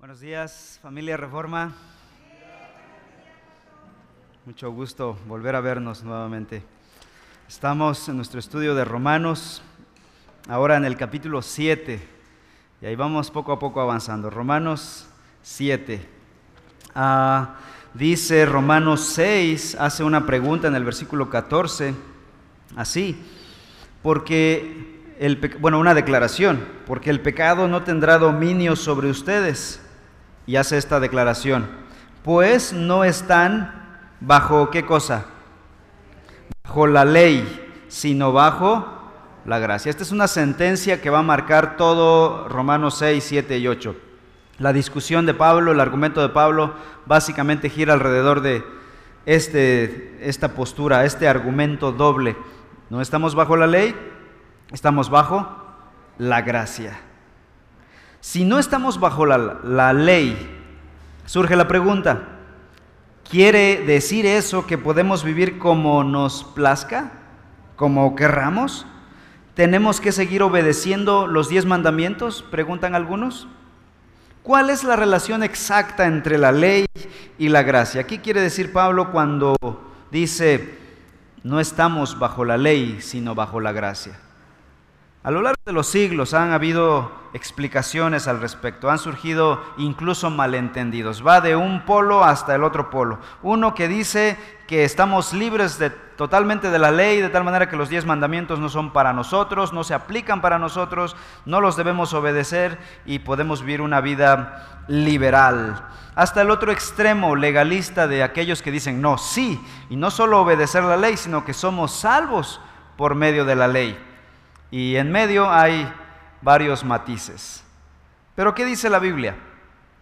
Buenos días, familia Reforma. Mucho gusto volver a vernos nuevamente. Estamos en nuestro estudio de Romanos, ahora en el capítulo 7, y ahí vamos poco a poco avanzando. Romanos 7. Ah, dice Romanos 6, hace una pregunta en el versículo 14, así, porque el, bueno, una declaración, porque el pecado no tendrá dominio sobre ustedes. Y hace esta declaración, pues no están bajo qué cosa? Bajo la ley, sino bajo la gracia. Esta es una sentencia que va a marcar todo Romanos 6, 7 y 8. La discusión de Pablo, el argumento de Pablo, básicamente gira alrededor de este, esta postura, este argumento doble. No estamos bajo la ley, Estamos bajo la gracia. Si no estamos bajo la, ley, surge la pregunta, ¿quiere decir eso que podemos vivir como nos plazca, como querramos? ¿Tenemos que seguir obedeciendo los diez mandamientos? Preguntan algunos. ¿Cuál es la relación exacta entre la ley y la gracia? ¿Qué quiere decir Pablo cuando dice, no estamos bajo la ley, sino bajo la gracia? A lo largo de los siglos han habido explicaciones al respecto, han surgido incluso malentendidos. Va de un polo hasta el otro polo. Uno que dice que estamos libres de, totalmente de la ley, de tal manera que los diez mandamientos no son para nosotros, no se aplican para nosotros, no los debemos obedecer y podemos vivir una vida liberal. Hasta el otro extremo legalista de aquellos que dicen, no, sí, y no solo obedecer la ley, sino que somos salvos por medio de la ley. Y en medio hay varios matices. Pero ¿qué dice la Biblia?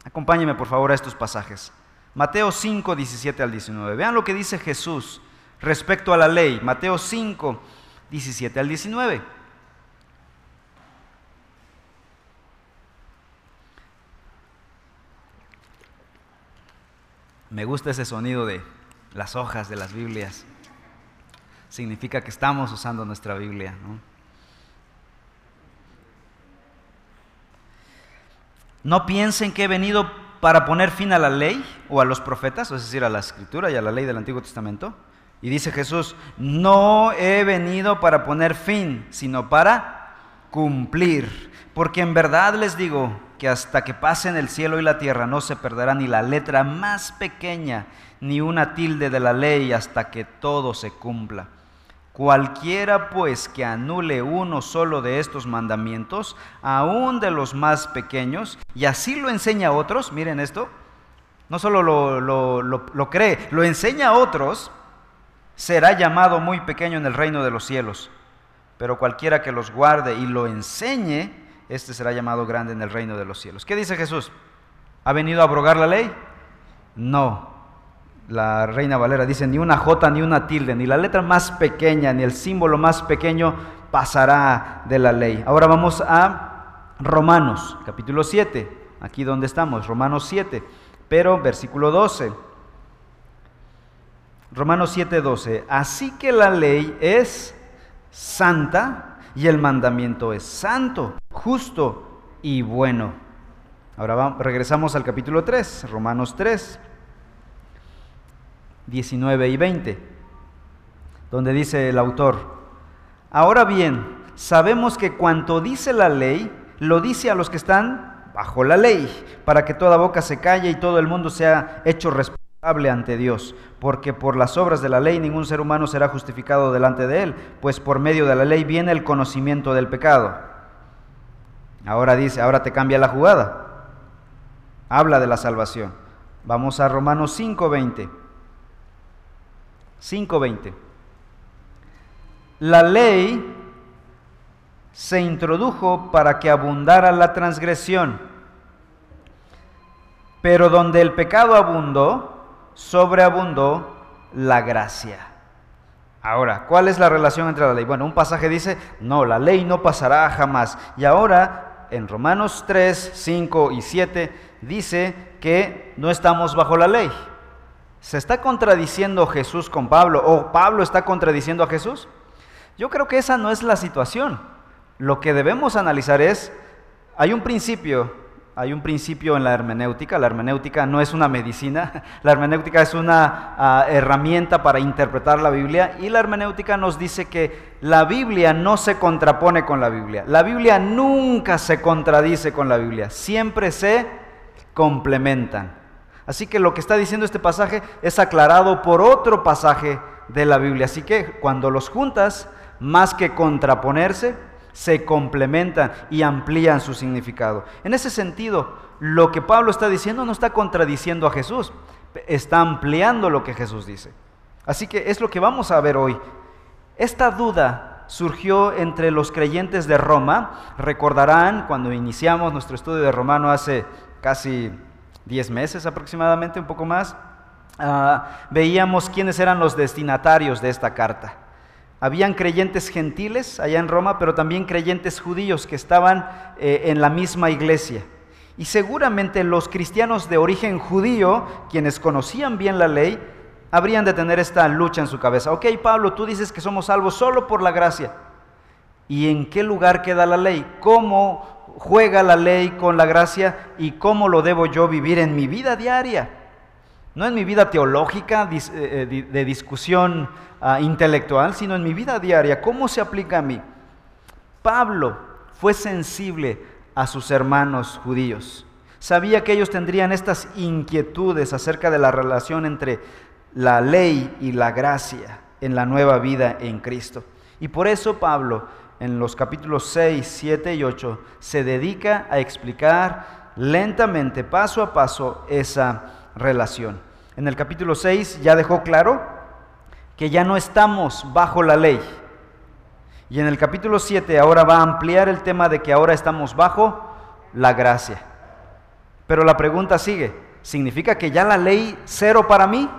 Acompáñeme por favor a estos pasajes. Mateo 5, 17 al 19. Vean lo que dice Jesús respecto a la ley. Mateo 5, 17 al 19. Me gusta ese sonido de las hojas de las Biblias. Significa que estamos usando nuestra Biblia. ¿no? No piensen que he venido para poner fin a la ley o a los profetas, es decir, a la escritura y a la ley del Antiguo Testamento. Y dice Jesús, no he venido para poner fin, sino para cumplir. Porque en verdad les digo que hasta que pasen el cielo y la tierra no se perderá ni la letra más pequeña, ni una tilde de la ley hasta que todo se cumpla. Cualquiera pues que anule uno solo de estos mandamientos, aún de los más pequeños, y así lo enseña a otros, miren esto, no solo lo, lo, cree, lo enseña a otros, será llamado muy pequeño en el reino de los cielos. Pero cualquiera que los guarde y lo enseñe, este será llamado grande en el reino de los cielos. ¿Qué dice Jesús? ¿Ha venido a abrogar la ley? No, la Reina Valera dice, ni una J ni una tilde, ni la letra más pequeña, ni el símbolo más pequeño pasará de la ley. Ahora vamos a Romanos, capítulo 7, aquí donde estamos, Romanos 7, pero versículo 12. Romanos 7, 12. Así que la ley es santa y el mandamiento es santo, justo y bueno. Ahora regresamos al capítulo 3, Romanos 3. 19 y 20, donde dice el autor, ahora bien, sabemos que cuanto dice la ley, lo dice a los que están bajo la ley, para que toda boca se calle y todo el mundo sea hecho responsable ante Dios, porque por las obras de la ley ningún ser humano será justificado delante de él, pues por medio de la ley viene el conocimiento del pecado. Ahora dice, ahora te cambia la jugada. Habla de la salvación. Vamos a Romanos 5:20. 5.20. La ley se introdujo para que abundara la transgresión, pero donde el pecado abundó, sobreabundó la gracia. Ahora, ¿cuál es la relación entre la ley? Bueno, un pasaje dice, no, la ley no pasará jamás. Y ahora, en Romanos 3, 5 y 7, dice que no estamos bajo la ley. ¿Se está contradiciendo Jesús con Pablo o Pablo está contradiciendo a Jesús? Yo creo que esa no es la situación. Lo que debemos analizar es, hay un principio hay un principio en la hermenéutica. La hermenéutica no es una medicina, la hermenéutica es una ah, herramienta para interpretar la Biblia y la hermenéutica nos dice que la Biblia no se contrapone con la Biblia. La Biblia nunca se contradice con la Biblia, siempre se complementan. Así que lo que está diciendo este pasaje es aclarado por otro pasaje de la Biblia. Así que cuando los juntas, más que contraponerse, se complementan y amplían su significado. En ese sentido, lo que Pablo está diciendo no está contradiciendo a Jesús, está ampliando lo que Jesús dice. Así que es lo que vamos a ver hoy. Esta duda surgió entre los creyentes de Roma. Recordarán cuando iniciamos nuestro estudio de Romano hace casi 10 meses aproximadamente, un poco más, ah, veíamos quiénes eran los destinatarios de esta carta. Habían creyentes gentiles allá en Roma, pero también creyentes judíos que estaban eh, en la misma iglesia. Y seguramente los cristianos de origen judío, quienes conocían bien la ley, habrían de tener esta lucha en su cabeza. Ok, Pablo, tú dices que somos salvos solo por la gracia. ¿Y en qué lugar queda la ley? ¿Cómo juega la ley con la gracia y cómo lo debo yo vivir en mi vida diaria? No en mi vida teológica eh, eh, de discusión ah, intelectual, sino en mi vida diaria. ¿Cómo se aplica a mí? Pablo fue sensible a sus hermanos judíos. Sabía que ellos tendrían estas inquietudes acerca de la relación entre la ley y la gracia en la nueva vida en Cristo. Y por eso Pablo en los capítulos 6, 7 y 8 se dedica a explicar lentamente, paso a paso, esa relación en el capítulo 6 ya dejó claro que ya no estamos bajo la ley. Y en el capítulo 7 ahora va a ampliar el tema de que ahora estamos bajo la gracia. Pero la pregunta sigue, ¿significa que ya la ley cero para mí?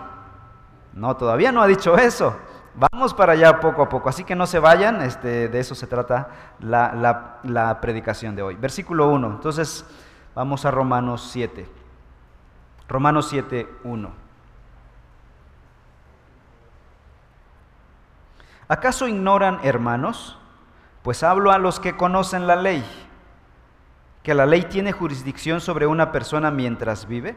No, todavía no ha dicho eso. Vamos para allá poco a poco, así que no se vayan, este, de eso se trata la, la predicación de hoy. Versículo 1, entonces vamos a Romanos 7. Romanos 7, 1. ¿Acaso ignoran, hermanos? Pues hablo a los que conocen la ley, que la ley tiene jurisdicción sobre una persona mientras vive.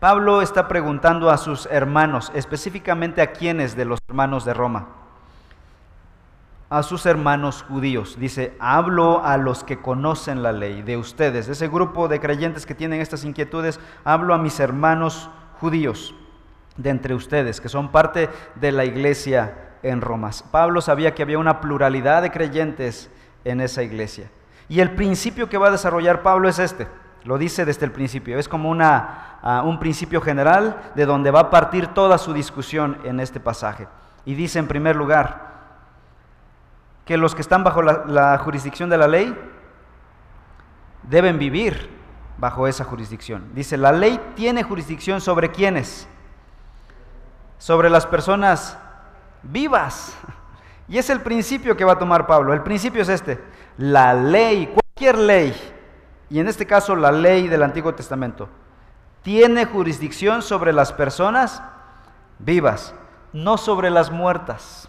Pablo está preguntando a sus hermanos, específicamente a quienes de los hermanos de Roma, a sus hermanos judíos. Dice, hablo a los que conocen la ley, de ustedes, de ese grupo de creyentes que tienen estas inquietudes, hablo a mis hermanos judíos de entre ustedes, que son parte de la iglesia en Roma. Pablo sabía que había una pluralidad de creyentes en esa iglesia. Y el principio que va a desarrollar Pablo es este. Lo dice desde el principio. Es como una, ah, un principio general de donde va a partir toda su discusión en este pasaje. Y dice en primer lugar que los que están bajo la, la jurisdicción de la ley deben vivir bajo esa jurisdicción. Dice, la ley tiene jurisdicción sobre quiénes? Sobre las personas vivas. Y es el principio que va a tomar Pablo. El principio es este. La ley, cualquier ley, y en este caso la ley del Antiguo Testamento, tiene jurisdicción sobre las personas vivas, no sobre las muertas.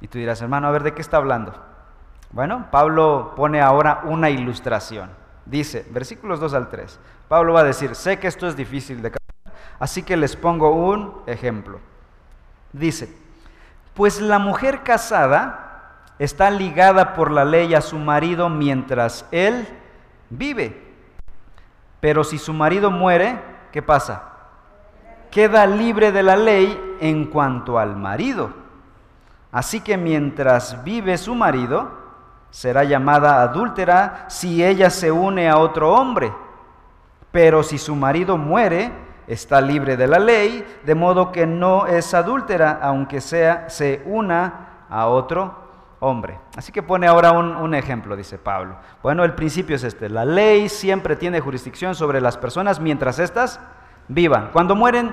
Y tú dirás, hermano, a ver, ¿de qué está hablando? Bueno, Pablo pone ahora una ilustración. Dice, versículos 2 al 3, Pablo va a decir, sé que esto es difícil de captar, así que les pongo un ejemplo. Dice, pues la mujer casada está ligada por la ley a su marido mientras él vive. Pero si su marido muere, ¿qué pasa? Queda libre de la ley en cuanto al marido. Así que mientras vive su marido, será llamada adúltera si ella se une a otro hombre. Pero si su marido muere, está libre de la ley, de modo que no es adúltera, aunque sea, se una a otro hombre. Así que pone ahora un, un, ejemplo, dice Pablo. Bueno, el principio es este, la ley siempre tiene jurisdicción sobre las personas mientras éstas vivan. Cuando mueren,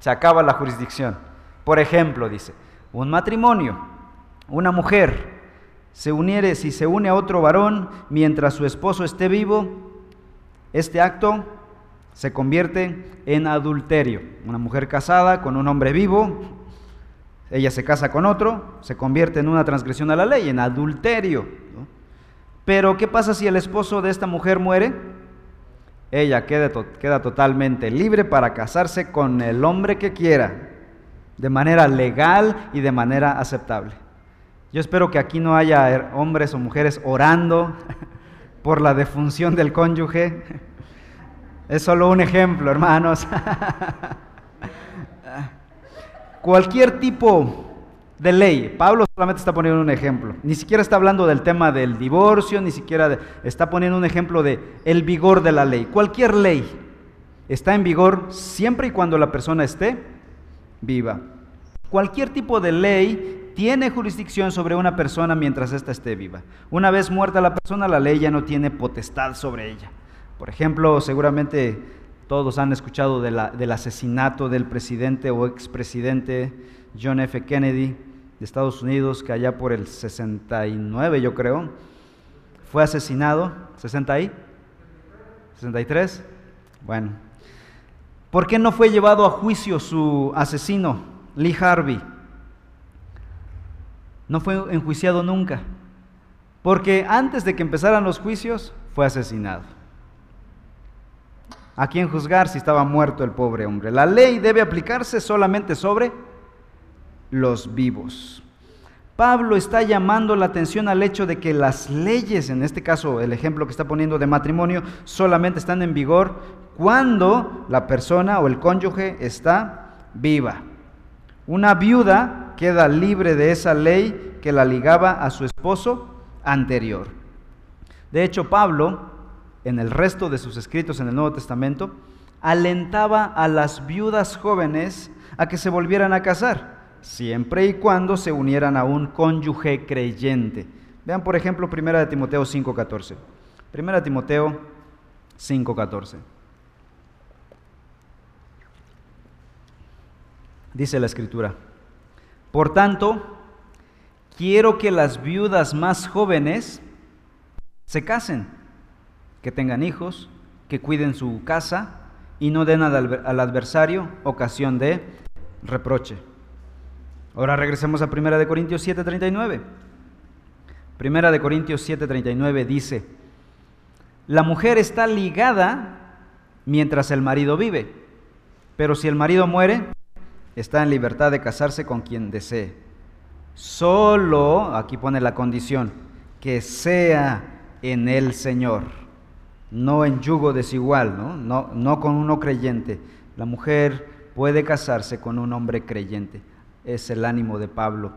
se acaba la jurisdicción. Por ejemplo, dice, un matrimonio, una mujer, se uniere, si se une a otro varón mientras su esposo esté vivo, este acto se convierte en adulterio. Una mujer casada con un hombre vivo, ella se casa con otro, se convierte en una transgresión a la ley, en adulterio. Pero ¿qué pasa si el esposo de esta mujer muere? Ella queda, queda totalmente libre para casarse con el hombre que quiera, de manera legal y de manera aceptable. Yo espero que aquí no haya hombres o mujeres orando por la defunción del cónyuge. Es solo un ejemplo, hermanos. Cualquier tipo de ley, Pablo solamente está poniendo un ejemplo. Ni siquiera está hablando del tema del divorcio, ni siquiera está poniendo un ejemplo de el vigor de la ley. Cualquier ley está en vigor siempre y cuando la persona esté viva. Cualquier tipo de ley tiene jurisdicción sobre una persona mientras ésta esté viva. Una vez muerta la persona, la ley ya no tiene potestad sobre ella. Por ejemplo, seguramente todos han escuchado del asesinato del presidente o expresidente John F. Kennedy de Estados Unidos, que allá por el 69, yo creo, fue asesinado. ¿60 ahí? ¿63? Bueno. ¿Por qué no fue llevado a juicio su asesino, Lee Harvey? no fue enjuiciado nunca, porque antes de que empezaran los juicios fue asesinado. ¿A quién juzgar si estaba muerto el pobre hombre? La ley debe aplicarse solamente sobre los vivos. Pablo está llamando la atención al hecho de que las leyes, en este caso el ejemplo que está poniendo de matrimonio, solamente están en vigor cuando la persona o el cónyuge está viva. Una viuda queda libre de esa ley que la ligaba a su esposo anterior. De hecho, Pablo, en el resto de sus escritos en el Nuevo Testamento, alentaba a las viudas jóvenes a que se volvieran a casar, siempre y cuando se unieran a un cónyuge creyente. Vean, por ejemplo, 1 de Timoteo 5:14. 1 de Timoteo 5:14. Dice la escritura, por tanto, quiero que las viudas más jóvenes se casen, que tengan hijos, que cuiden su casa y no den al, adversario ocasión de reproche. Ahora regresemos a 1 de Corintios 7:39. Primera de Corintios 7:39 dice, la mujer está ligada mientras el marido vive, pero si el marido muere, está en libertad de casarse con quien desee. Solo, aquí pone la condición, que sea en el Señor, no en yugo desigual, ¿no? No, no con uno creyente. La mujer puede casarse con un hombre creyente. Es el ánimo de Pablo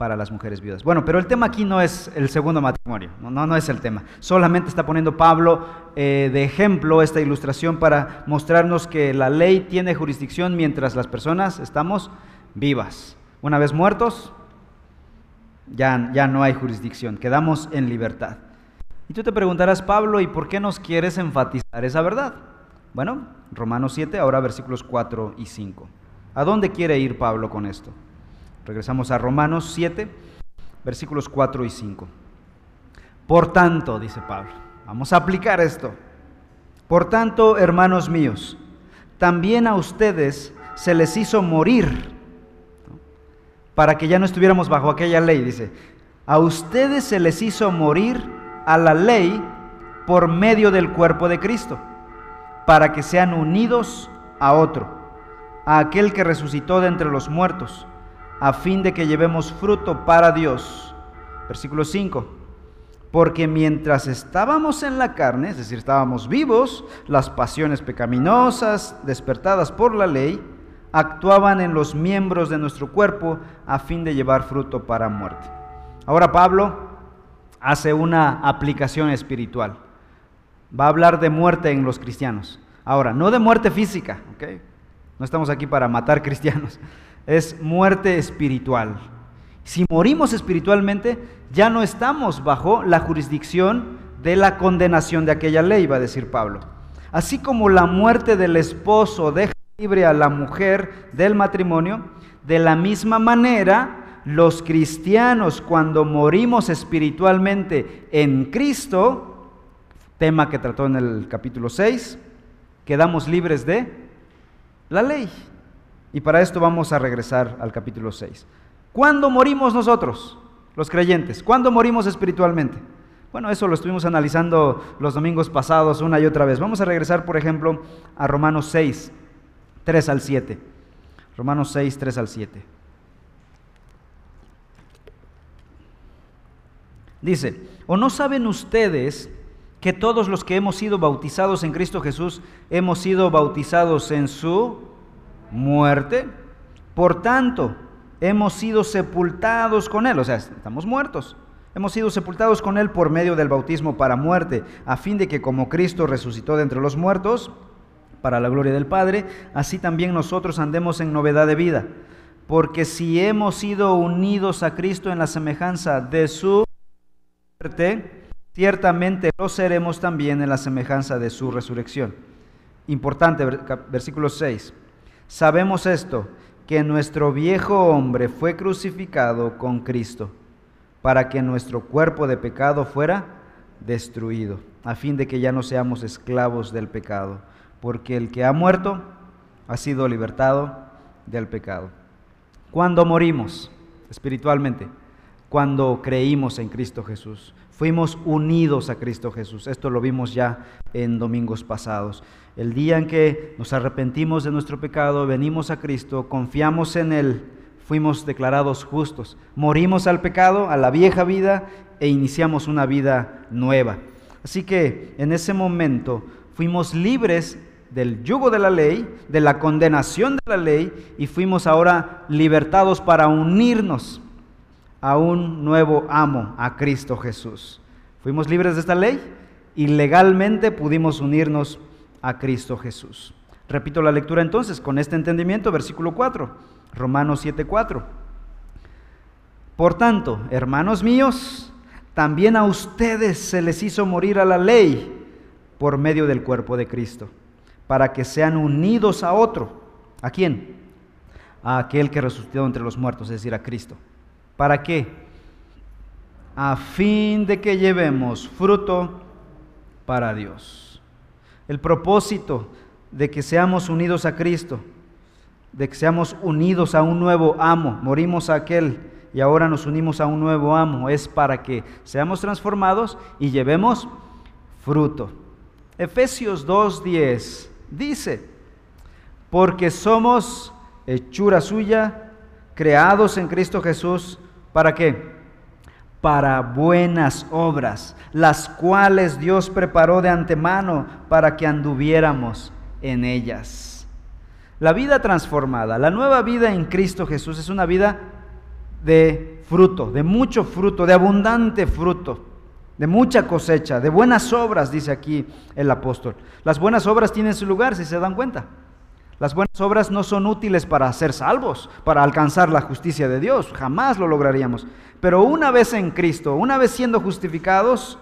para las mujeres viudas. Bueno, pero el tema aquí no es el segundo matrimonio, no, no, es el tema. Solamente está poniendo Pablo eh, de ejemplo esta ilustración para mostrarnos que la ley tiene jurisdicción mientras las personas estamos vivas. Una vez muertos, ya, ya no hay jurisdicción, quedamos en libertad. Y tú te preguntarás, Pablo, ¿y por qué nos quieres enfatizar esa verdad? Bueno, Romanos 7, ahora versículos 4 y 5. ¿A dónde quiere ir Pablo con esto? Regresamos a Romanos 7, versículos 4 y 5. Por tanto, dice Pablo, vamos a aplicar esto. Por tanto, hermanos míos, también a ustedes se les hizo morir para que ya no estuviéramos bajo aquella ley, dice. A ustedes se les hizo morir a la ley por medio del cuerpo de Cristo, para que sean unidos a otro, a aquel que resucitó de entre los muertos a fin de que llevemos fruto para Dios. Versículo 5. Porque mientras estábamos en la carne, es decir, estábamos vivos, las pasiones pecaminosas despertadas por la ley actuaban en los miembros de nuestro cuerpo a fin de llevar fruto para muerte. Ahora Pablo hace una aplicación espiritual. Va a hablar de muerte en los cristianos. Ahora, no de muerte física, ¿ok? No estamos aquí para matar cristianos es muerte espiritual. Si morimos espiritualmente, ya no estamos bajo la jurisdicción de la condenación de aquella ley, va a decir Pablo. Así como la muerte del esposo deja libre a la mujer del matrimonio, de la misma manera, los cristianos cuando morimos espiritualmente en Cristo, tema que trató en el capítulo 6, quedamos libres de la ley. Y para esto vamos a regresar al capítulo 6. ¿Cuándo morimos nosotros, los creyentes? ¿Cuándo morimos espiritualmente? Bueno, eso lo estuvimos analizando los domingos pasados una y otra vez. Vamos a regresar, por ejemplo, a Romanos 6, 3 al 7. Romanos 6, 3 al 7. Dice, ¿o no saben ustedes que todos los que hemos sido bautizados en Cristo Jesús hemos sido bautizados en su muerte? Por tanto, hemos sido sepultados con Él, o sea, estamos muertos. Hemos sido sepultados con Él por medio del bautismo para muerte, a fin de que como Cristo resucitó de entre los muertos, para la gloria del Padre, así también nosotros andemos en novedad de vida. Porque si hemos sido unidos a Cristo en la semejanza de su ciertamente lo seremos también en la semejanza de su resurrección. Importante, versículo 6. Sabemos esto, que nuestro viejo hombre fue crucificado con Cristo, para que nuestro cuerpo de pecado fuera destruido, a fin de que ya no seamos esclavos del pecado porque el que ha muerto ha sido libertado del pecado. Cuando morimos espiritualmente, cuando creímos en Cristo Jesús, fuimos unidos a Cristo Jesús. Esto lo vimos ya en domingos pasados. El día en que nos arrepentimos de nuestro pecado, venimos a Cristo, confiamos en Él, fuimos declarados justos. Morimos al pecado, a la vieja vida e iniciamos una vida nueva. Así que en ese momento fuimos libres del yugo de la ley, de la condenación de la ley, y fuimos ahora libertados para unirnos a un nuevo amo, a Cristo Jesús. Fuimos libres de esta ley y legalmente pudimos unirnos a Cristo Jesús. Repito la lectura entonces con este entendimiento, versículo 4, Romanos 7:4. Por tanto, hermanos míos, también a ustedes se les hizo morir a la ley por medio del cuerpo de Cristo para que sean unidos a otro. ¿A quién? A aquel que resucitó entre los muertos, es decir, a Cristo. ¿Para qué? A fin de que llevemos fruto para Dios. El propósito de que seamos unidos a Cristo, de que seamos unidos a un nuevo amo, morimos a aquel y ahora nos unimos a un nuevo amo, es para que seamos transformados y llevemos fruto. Efesios 2.10 dice, porque somos hechura suya, creados en Cristo Jesús, ¿para qué? Para buenas obras, las cuales Dios preparó de antemano para que anduviéramos en ellas. La vida transformada, la nueva vida en Cristo Jesús es una vida de fruto, de mucho fruto, de abundante fruto de mucha cosecha, de buenas obras, dice aquí el apóstol. Las buenas obras tienen su lugar, si se dan cuenta. Las buenas obras no son útiles para ser salvos, para alcanzar la justicia de Dios, jamás lo lograríamos. Pero una vez en Cristo, una vez siendo justificados,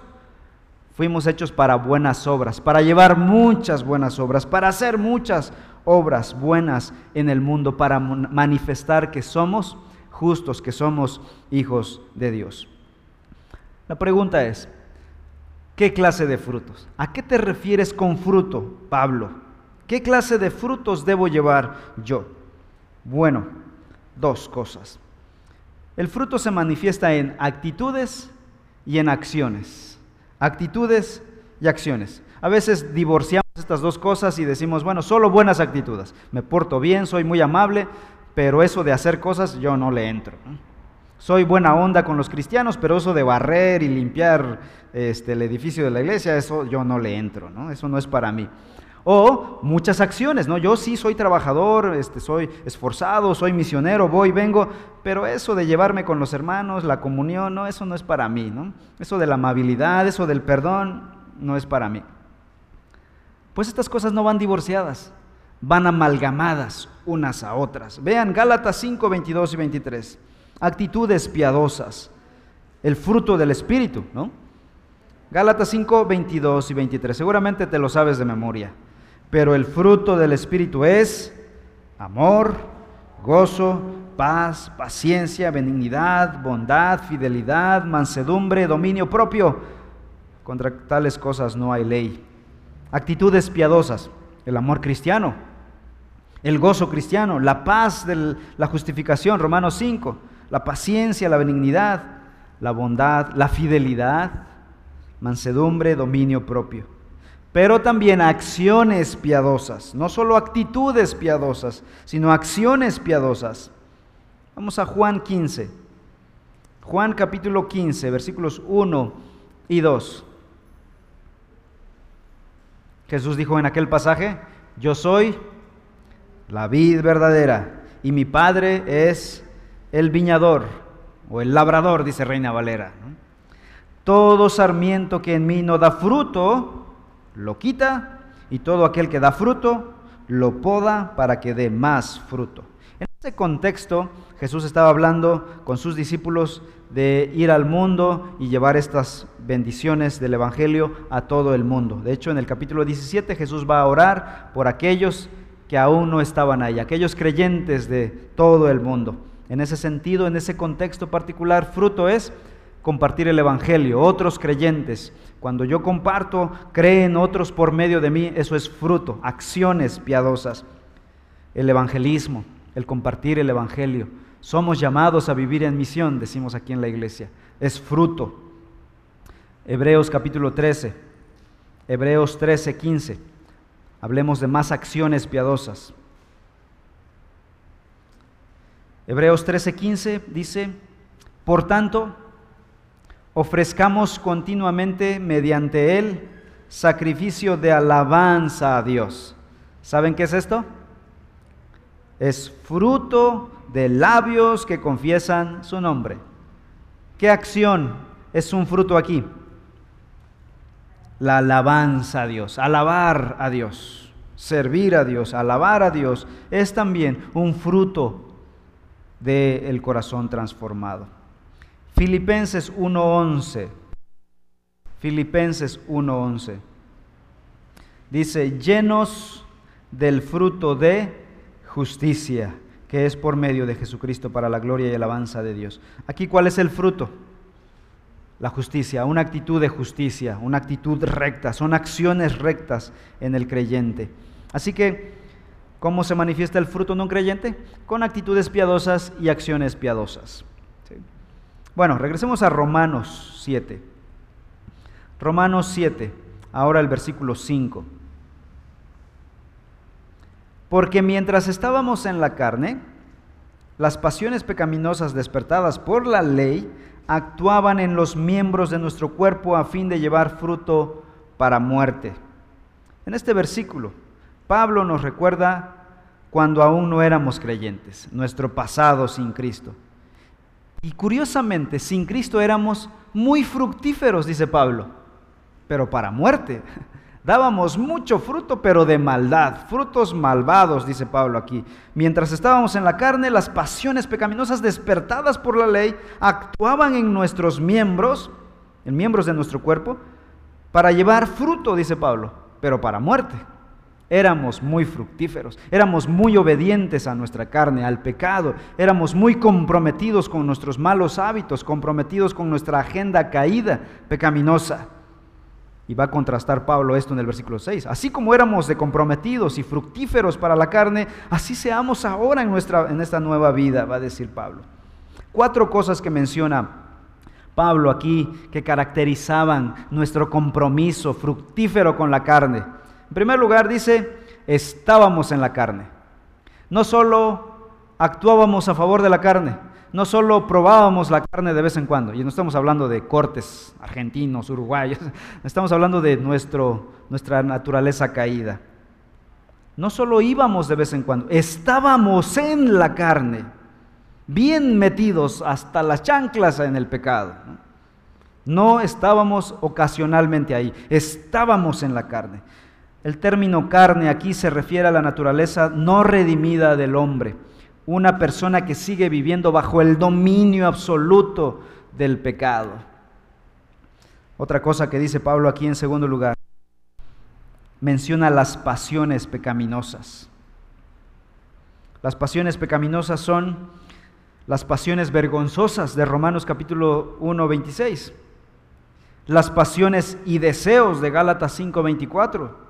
fuimos hechos para buenas obras, para llevar muchas buenas obras, para hacer muchas obras buenas en el mundo, para manifestar que somos justos, que somos hijos de Dios. La pregunta es, ¿qué clase de frutos? ¿A qué te refieres con fruto, Pablo? ¿Qué clase de frutos debo llevar yo? Bueno, dos cosas. El fruto se manifiesta en actitudes y en acciones. Actitudes y acciones. A veces divorciamos estas dos cosas y decimos, bueno, solo buenas actitudes. Me porto bien, soy muy amable, pero eso de hacer cosas yo no le entro. Soy buena onda con los cristianos, pero eso de barrer y limpiar este, el edificio de la iglesia, eso yo no le entro, ¿no? Eso no es para mí. O muchas acciones, ¿no? Yo sí soy trabajador, este, soy esforzado, soy misionero, voy, vengo, pero eso de llevarme con los hermanos, la comunión, no, eso no es para mí, ¿no? Eso de la amabilidad, eso del perdón, no es para mí. Pues estas cosas no van divorciadas, van amalgamadas unas a otras. Vean Gálatas 5, 22 y 23 actitudes piadosas, el fruto del Espíritu, ¿no? Gálatas 5, 22 y 23, seguramente te lo sabes de memoria, pero el fruto del Espíritu es amor, gozo, paz, paciencia, benignidad, bondad, fidelidad, mansedumbre, dominio propio. Contra tales cosas no hay ley. Actitudes piadosas, el amor cristiano, el gozo cristiano, la paz de la justificación, Romanos 5 la paciencia, la benignidad, la bondad, la fidelidad, mansedumbre, dominio propio. Pero también acciones piadosas, no solo actitudes piadosas, sino acciones piadosas. Vamos a Juan 15. Juan capítulo 15, versículos 1 y 2. Jesús dijo en aquel pasaje, yo soy la vid verdadera y mi Padre es el viñador o el labrador, dice Reina Valera. Todo sarmiento que en mí no da fruto, lo quita, y todo aquel que da fruto, lo poda para que dé más fruto. En ese contexto, Jesús estaba hablando con sus discípulos de ir al mundo y llevar estas bendiciones del Evangelio a todo el mundo. De hecho, en el capítulo 17 Jesús va a orar por aquellos que aún no estaban ahí, aquellos creyentes de todo el mundo. En ese sentido, en ese contexto particular, fruto es compartir el Evangelio, otros creyentes. Cuando yo comparto, creen otros por medio de mí, eso es fruto, acciones piadosas. El evangelismo, el compartir el Evangelio. Somos llamados a vivir en misión, decimos aquí en la iglesia. Es fruto. Hebreos capítulo 13, Hebreos 13, 15. Hablemos de más acciones piadosas. Hebreos 13:15 dice, por tanto, ofrezcamos continuamente mediante él sacrificio de alabanza a Dios. ¿Saben qué es esto? Es fruto de labios que confiesan su nombre. ¿Qué acción es un fruto aquí? la alabanza a Dios, alabar a Dios, servir a Dios, alabar a Dios, es también un fruto del corazón transformado. Filipenses 1.11. Filipenses 1.11. Dice, llenos del fruto de justicia, que es por medio de Jesucristo para la gloria y alabanza de Dios. Aquí, ¿cuál es el fruto? la justicia, una actitud de justicia, una actitud recta, son acciones rectas en el creyente. Así que, ¿cómo se manifiesta el fruto en un creyente? Con actitudes piadosas y acciones piadosas. Bueno, regresemos a Romanos 7. Romanos 7, ahora el versículo 5. Porque mientras estábamos en la carne, las pasiones pecaminosas despertadas por la ley actuaban en los miembros de nuestro cuerpo a fin de llevar fruto para muerte. En este versículo, Pablo nos recuerda cuando aún no éramos creyentes, nuestro pasado sin Cristo. Y curiosamente, sin Cristo éramos muy fructíferos, dice Pablo, pero para muerte. Dábamos mucho fruto, pero de maldad, frutos malvados, dice Pablo aquí. Mientras estábamos en la carne, las pasiones pecaminosas despertadas por la ley actuaban en nuestros miembros, en miembros de nuestro cuerpo, para llevar fruto, dice Pablo, pero para muerte. Éramos muy fructíferos, éramos muy obedientes a nuestra carne, al pecado, éramos muy comprometidos con nuestros malos hábitos, comprometidos con nuestra agenda caída, pecaminosa. Y va a contrastar Pablo esto en el versículo 6. Así como éramos de comprometidos y fructíferos para la carne, así seamos ahora en, nuestra, en esta nueva vida, va a decir Pablo. Cuatro cosas que menciona Pablo aquí que caracterizaban nuestro compromiso fructífero con la carne. En primer lugar dice, estábamos en la carne. No solo actuábamos a favor de la carne, no solo probábamos la carne de vez en cuando, y no estamos hablando de cortes argentinos, uruguayos, estamos hablando de nuestro, nuestra naturaleza caída. No solo íbamos de vez en cuando, estábamos en la carne, bien metidos hasta las chanclas en el pecado. No estábamos ocasionalmente ahí, estábamos en la carne. El término carne aquí se refiere a la naturaleza no redimida del hombre una persona que sigue viviendo bajo el dominio absoluto del pecado. Otra cosa que dice Pablo aquí en segundo lugar, menciona las pasiones pecaminosas. Las pasiones pecaminosas son las pasiones vergonzosas de Romanos capítulo 1, 26. Las pasiones y deseos de Gálatas 5, 24.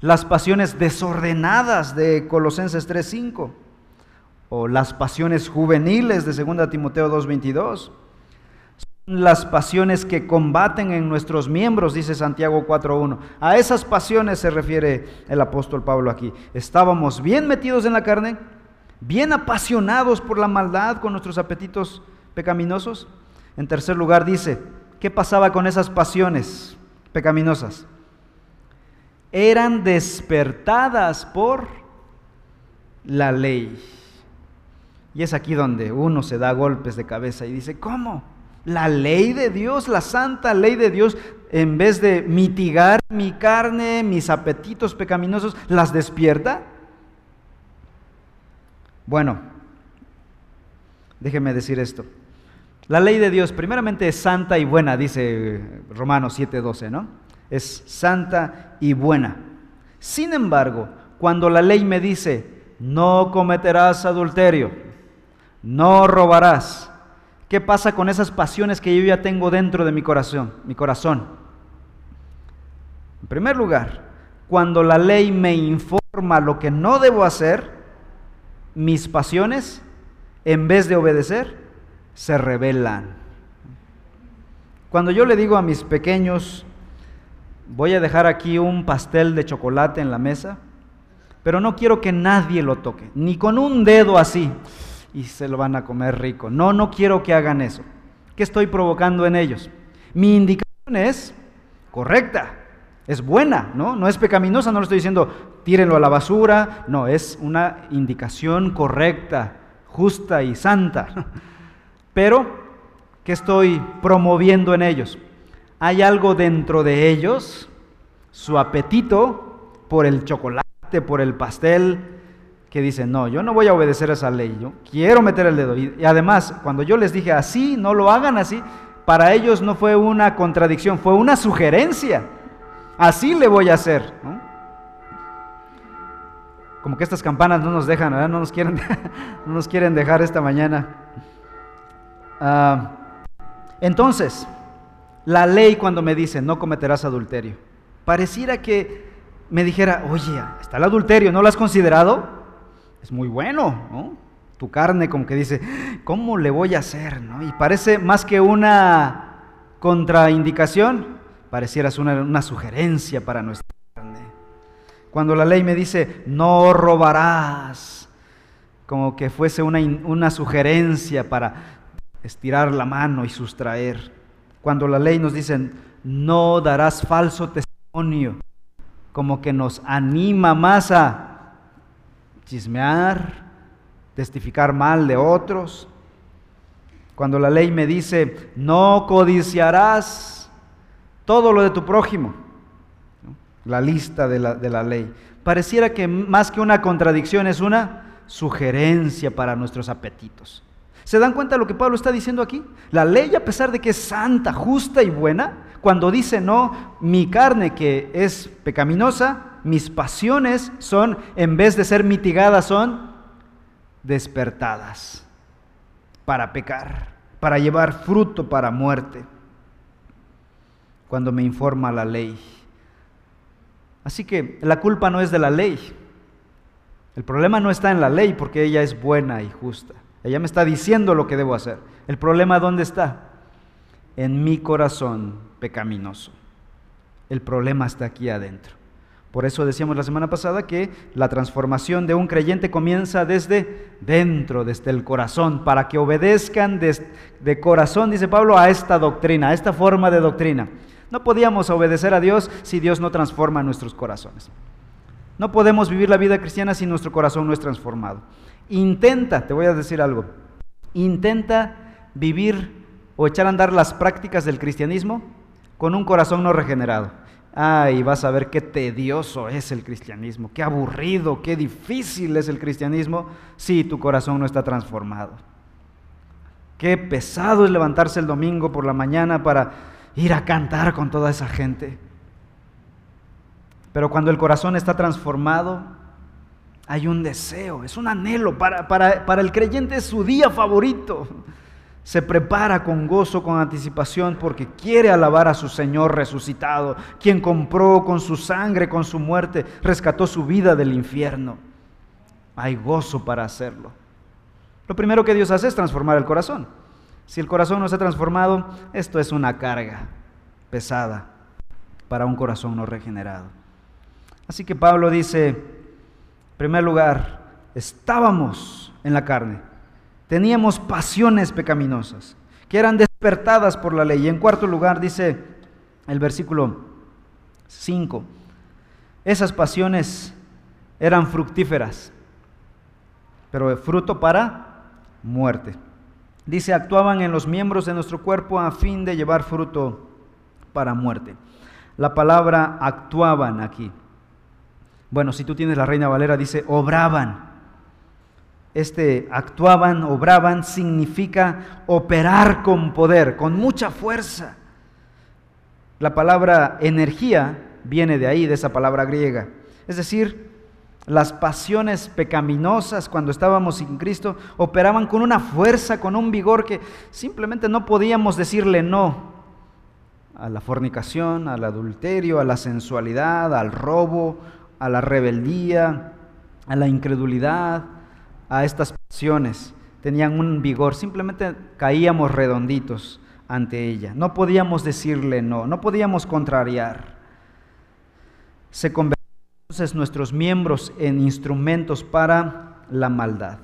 Las pasiones desordenadas de Colosenses 3, 5 o las pasiones juveniles de 2 Timoteo 2.22. las pasiones que combaten en nuestros miembros, dice Santiago 4.1. A esas pasiones se refiere el apóstol Pablo aquí. Estábamos bien metidos en la carne, bien apasionados por la maldad con nuestros apetitos pecaminosos. En tercer lugar dice, ¿qué pasaba con esas pasiones pecaminosas? Eran despertadas por la ley. Y es aquí donde uno se da golpes de cabeza y dice, ¿cómo? La ley de Dios, la santa ley de Dios, en vez de mitigar mi carne, mis apetitos pecaminosos, las despierta. Bueno, déjeme decir esto. La ley de Dios primeramente es santa y buena, dice Romanos 7:12, ¿no? Es santa y buena. Sin embargo, cuando la ley me dice, no cometerás adulterio, no robarás, ¿Qué pasa con esas pasiones que yo ya tengo dentro de mi corazón? Mi corazón. En primer lugar, cuando la ley me informa lo que no debo hacer, mis pasiones, en vez de obedecer, se rebelan. Cuando yo le digo a mis pequeños, voy a dejar aquí un pastel de chocolate en la mesa, pero no quiero que nadie lo toque, ni con un dedo así y se lo van a comer rico. No, no quiero que hagan eso. ¿Qué estoy provocando en ellos? Mi indicación es correcta, es buena, ¿no? No es pecaminosa, no le estoy diciendo tírenlo a la basura, no, es una indicación correcta, justa y santa. Pero, ¿qué estoy promoviendo en ellos? Hay algo dentro de ellos, su apetito por el chocolate, por el pastel, que dicen, no, yo no voy a obedecer esa ley, yo quiero meter el dedo. Y, además, cuando yo les dije así, no lo hagan así, para ellos no fue una contradicción, fue una sugerencia. Así le voy a hacer. Como que estas campanas no nos dejan, no nos quieren, no nos quieren dejar esta mañana. Ah, entonces, la ley cuando me dice no cometerás adulterio, pareciera que me dijera, oye, está el adulterio, ¿no lo has considerado? es muy bueno, ¿no? Tu carne como que dice, ¿cómo le voy a hacer? ¿no? Y parece más que una contraindicación, pareciera una, una sugerencia para nuestra carne. Cuando la ley me dice, no robarás, como que fuese una, una sugerencia para estirar la mano y sustraer. Cuando la ley nos dice, no darás falso testimonio, como que nos anima más a chismear, testificar mal de otros. Cuando la ley me dice, no codiciarás todo lo de tu prójimo, la lista de la, de la ley. Pareciera que más que una contradicción es una sugerencia para nuestros apetitos. ¿Se dan cuenta de lo que Pablo está diciendo aquí? La ley, a pesar de que es santa, justa y buena, cuando dice no, mi carne que es pecaminosa, mis pasiones son, en vez de ser mitigadas, son despertadas para pecar, para llevar fruto para muerte, cuando me informa la ley. Así que la culpa no es de la ley. El problema no está en la ley porque ella es buena y justa. Ella me está diciendo lo que debo hacer. El problema ¿dónde está? En mi corazón pecaminoso. El problema está aquí adentro. Por eso decíamos la semana pasada que la transformación de un creyente comienza desde dentro, desde el corazón, para que obedezcan de, corazón, dice Pablo, a esta doctrina, a esta forma de doctrina. No podíamos obedecer a Dios si Dios no transforma nuestros corazones. No podemos vivir la vida cristiana si nuestro corazón no es transformado. Intenta, te voy a decir algo, intenta vivir o echar a andar las prácticas del cristianismo con un corazón no regenerado. Ay, vas a ver qué tedioso es el cristianismo, qué aburrido, qué difícil es el cristianismo si tu corazón no está transformado. Qué pesado es levantarse el domingo por la mañana para ir a cantar con toda esa gente. Pero cuando el corazón está transformado, hay un deseo, es un anhelo. Para, el creyente es su día favorito se prepara con gozo, con anticipación, porque quiere alabar a su Señor resucitado, quien compró con su sangre, con su muerte, rescató su vida del infierno. Hay gozo para hacerlo. Lo primero que Dios hace es transformar el corazón. Si el corazón no se ha transformado, esto es una carga pesada para un corazón no regenerado. Así que Pablo dice, en primer lugar, estábamos en la carne, teníamos pasiones pecaminosas que eran despertadas por la ley. Y en cuarto lugar dice el versículo 5, esas pasiones eran fructíferas, pero fruto para muerte. Dice, actuaban en los miembros de nuestro cuerpo a fin de llevar fruto para muerte. La palabra actuaban aquí. Bueno, si tú tienes la Reina Valera, dice obraban. Este actuaban, obraban, significa operar con poder, con mucha fuerza. La palabra energía viene de ahí, de esa palabra griega. Es decir, las pasiones pecaminosas cuando estábamos sin Cristo operaban con una fuerza, con un vigor que simplemente no podíamos decirle no a la fornicación, al adulterio, a la sensualidad, al robo, a la rebeldía, a la incredulidad, a estas pasiones. Tenían un vigor, simplemente caíamos redonditos ante ella. No podíamos decirle no, no podíamos contrariar. Se convertían nuestros miembros en instrumentos para la maldad.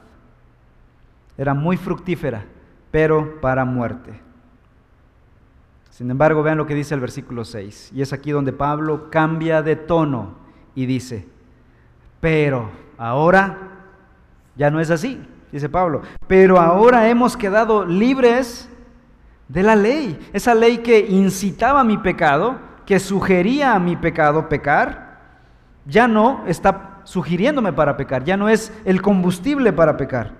Era muy fructífera, pero para muerte. Sin embargo, vean lo que dice el versículo 6. Y es aquí donde Pablo cambia de tono y dice, pero ahora ya no es así, dice Pablo, pero ahora hemos quedado libres de la ley, esa ley que incitaba a mi pecado, que sugería a mi pecado pecar, ya no está sugiriéndome para pecar, ya no es el combustible para pecar.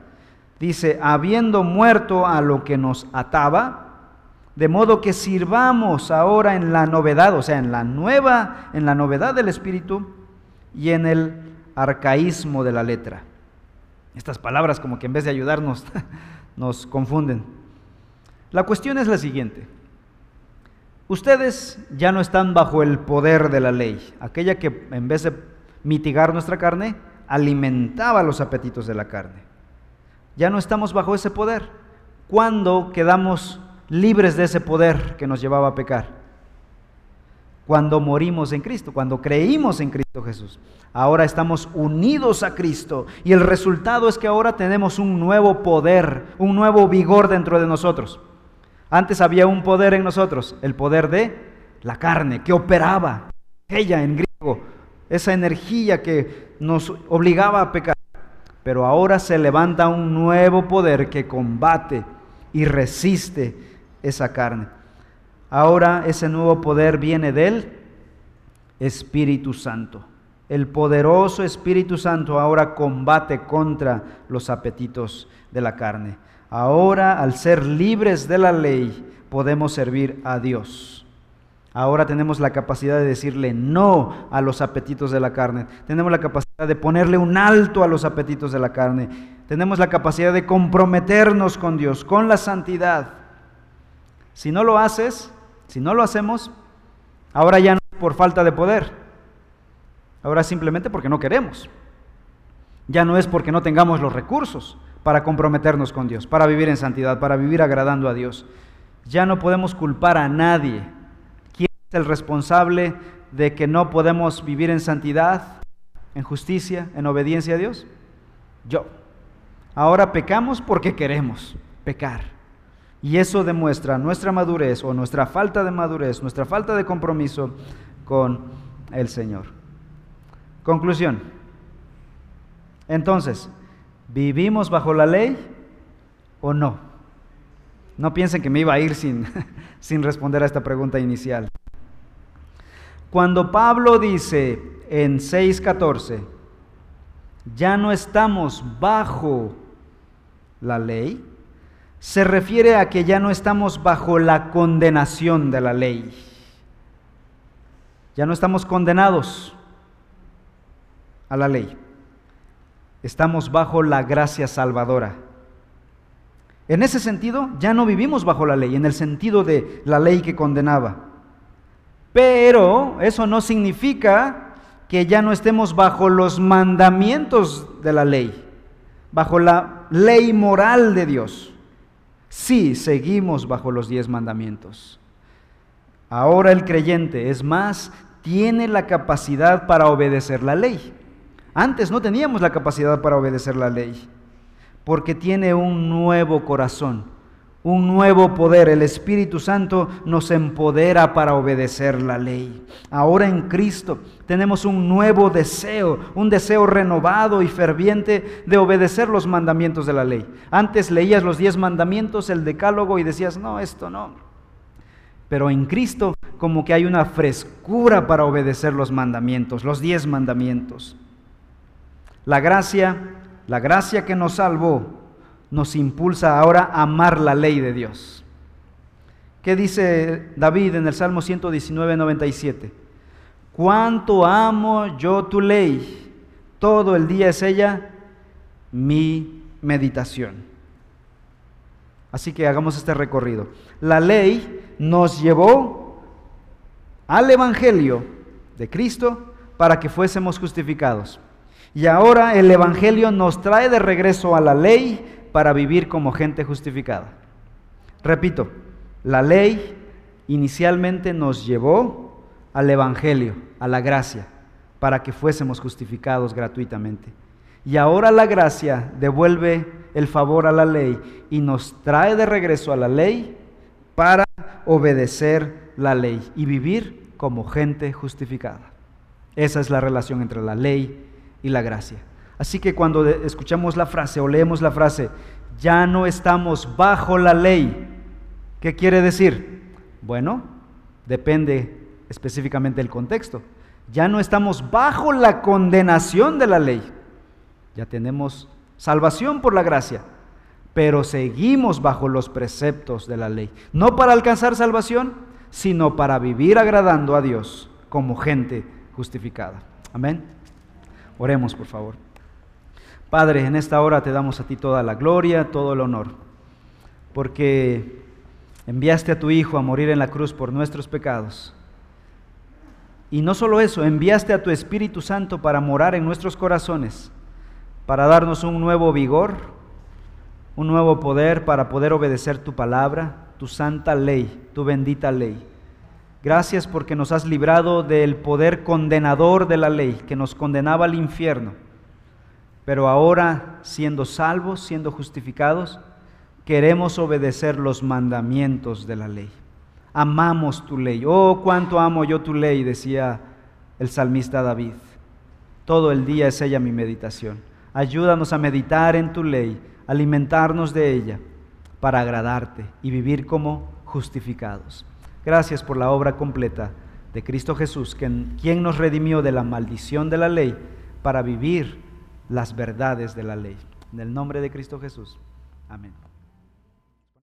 Dice, habiendo muerto a lo que nos ataba, de modo que sirvamos ahora en la novedad, o sea, en la nueva, en la novedad del Espíritu y en el arcaísmo de la letra. Estas palabras como que en vez de ayudarnos nos confunden. La cuestión es la siguiente. Ustedes ya no están bajo el poder de la ley, aquella que en vez de mitigar nuestra carne, alimentaba los apetitos de la carne. Ya no estamos bajo ese poder. ¿Cuándo quedamos libres de ese poder que nos llevaba a pecar? Cuando morimos en Cristo, cuando creímos en Cristo Jesús. Ahora estamos unidos a Cristo y el resultado es que ahora tenemos un nuevo poder, un nuevo vigor dentro de nosotros. Antes había un poder en nosotros, el poder de la carne, que operaba, ella en griego, esa energía que nos obligaba a pecar. Pero ahora se levanta un nuevo poder que combate y resiste esa carne. Ahora ese nuevo poder viene del Espíritu Santo. El poderoso Espíritu Santo ahora combate contra los apetitos de la carne. Ahora, al ser libres de la ley, podemos servir a Dios. Ahora tenemos la capacidad de decirle no a los apetitos de la carne. Tenemos la capacidad de ponerle un alto a los apetitos de la carne. Tenemos la capacidad de comprometernos con Dios, con la santidad. Si no lo haces, si no lo hacemos, ahora ya no por falta de poder. Ahora simplemente porque no queremos. Ya no es porque no tengamos los recursos para comprometernos con Dios, para vivir en santidad, para vivir agradando a Dios. Ya no podemos culpar a nadie. ¿Quién es el responsable de que no podemos vivir en santidad, en justicia, en obediencia a Dios? Yo. Ahora pecamos porque queremos pecar. Y eso demuestra nuestra madurez o nuestra falta de madurez, nuestra falta de compromiso con el Señor. Conclusión. Entonces, ¿Vivimos bajo la ley o no? No piensen que me iba a ir sin, sin responder a esta pregunta inicial. Cuando Pablo dice en 6.14, ya no estamos bajo la ley, se refiere a que ya no estamos bajo la condenación de la ley. Ya no estamos condenados a la ley estamos bajo la gracia salvadora. En ese sentido, ya no vivimos bajo la ley, en el sentido de la ley que condenaba. Pero eso no significa que ya no estemos bajo los mandamientos de la ley, bajo la ley moral de Dios. Sí, seguimos bajo los diez mandamientos. Ahora el creyente, es más, tiene la capacidad para obedecer la ley. Antes no teníamos la capacidad para obedecer la ley, porque tiene un nuevo corazón, un nuevo poder. El Espíritu Santo nos empodera para obedecer la ley. Ahora en Cristo tenemos un nuevo deseo, un deseo renovado y ferviente de obedecer los mandamientos de la ley. Antes leías los diez mandamientos, el decálogo y decías, no, esto no. Pero en Cristo como que hay una frescura para obedecer los mandamientos, los diez mandamientos. La gracia, la gracia que nos salvó, nos impulsa ahora a amar la ley de Dios. ¿Qué dice David en el Salmo 119, 97? Cuánto amo yo tu ley, todo el día es ella mi meditación. Así que hagamos este recorrido. La ley nos llevó al Evangelio de Cristo para que fuésemos justificados. Y ahora el Evangelio nos trae de regreso a la ley para vivir como gente justificada. Repito, la ley inicialmente nos llevó al Evangelio, a la gracia, para que fuésemos justificados gratuitamente. Y ahora la gracia devuelve el favor a la ley y nos trae de regreso a la ley para obedecer la ley y vivir como gente justificada. Esa es la relación entre la ley y la gracia. Así que cuando escuchamos la frase o leemos la frase, ya no estamos bajo la ley, ¿qué quiere decir? Bueno, depende específicamente del contexto. Ya no estamos bajo la condenación de la ley. Ya tenemos salvación por la gracia, pero seguimos bajo los preceptos de la ley. No para alcanzar salvación, sino para vivir agradando a Dios como gente justificada. Amén. Oremos, por favor. Padre, en esta hora te damos a ti toda la gloria, todo el honor, porque enviaste a tu Hijo a morir en la cruz por nuestros pecados. Y no solo eso, enviaste a tu Espíritu Santo para morar en nuestros corazones, para darnos un nuevo vigor, un nuevo poder para poder obedecer tu palabra, tu santa ley, tu bendita ley. Gracias porque nos has librado del poder condenador de la ley que nos condenaba al infierno. Pero ahora, siendo salvos, siendo justificados, queremos obedecer los mandamientos de la ley. Amamos tu ley. Oh, cuánto amo yo tu ley, decía el salmista David. Todo el día es ella mi meditación. Ayúdanos a meditar en tu ley, alimentarnos de ella para agradarte y vivir como justificados. Gracias por la obra completa de Cristo Jesús, quien nos redimió de la maldición de la ley para vivir las verdades de la ley. En el nombre de Cristo Jesús. Amén.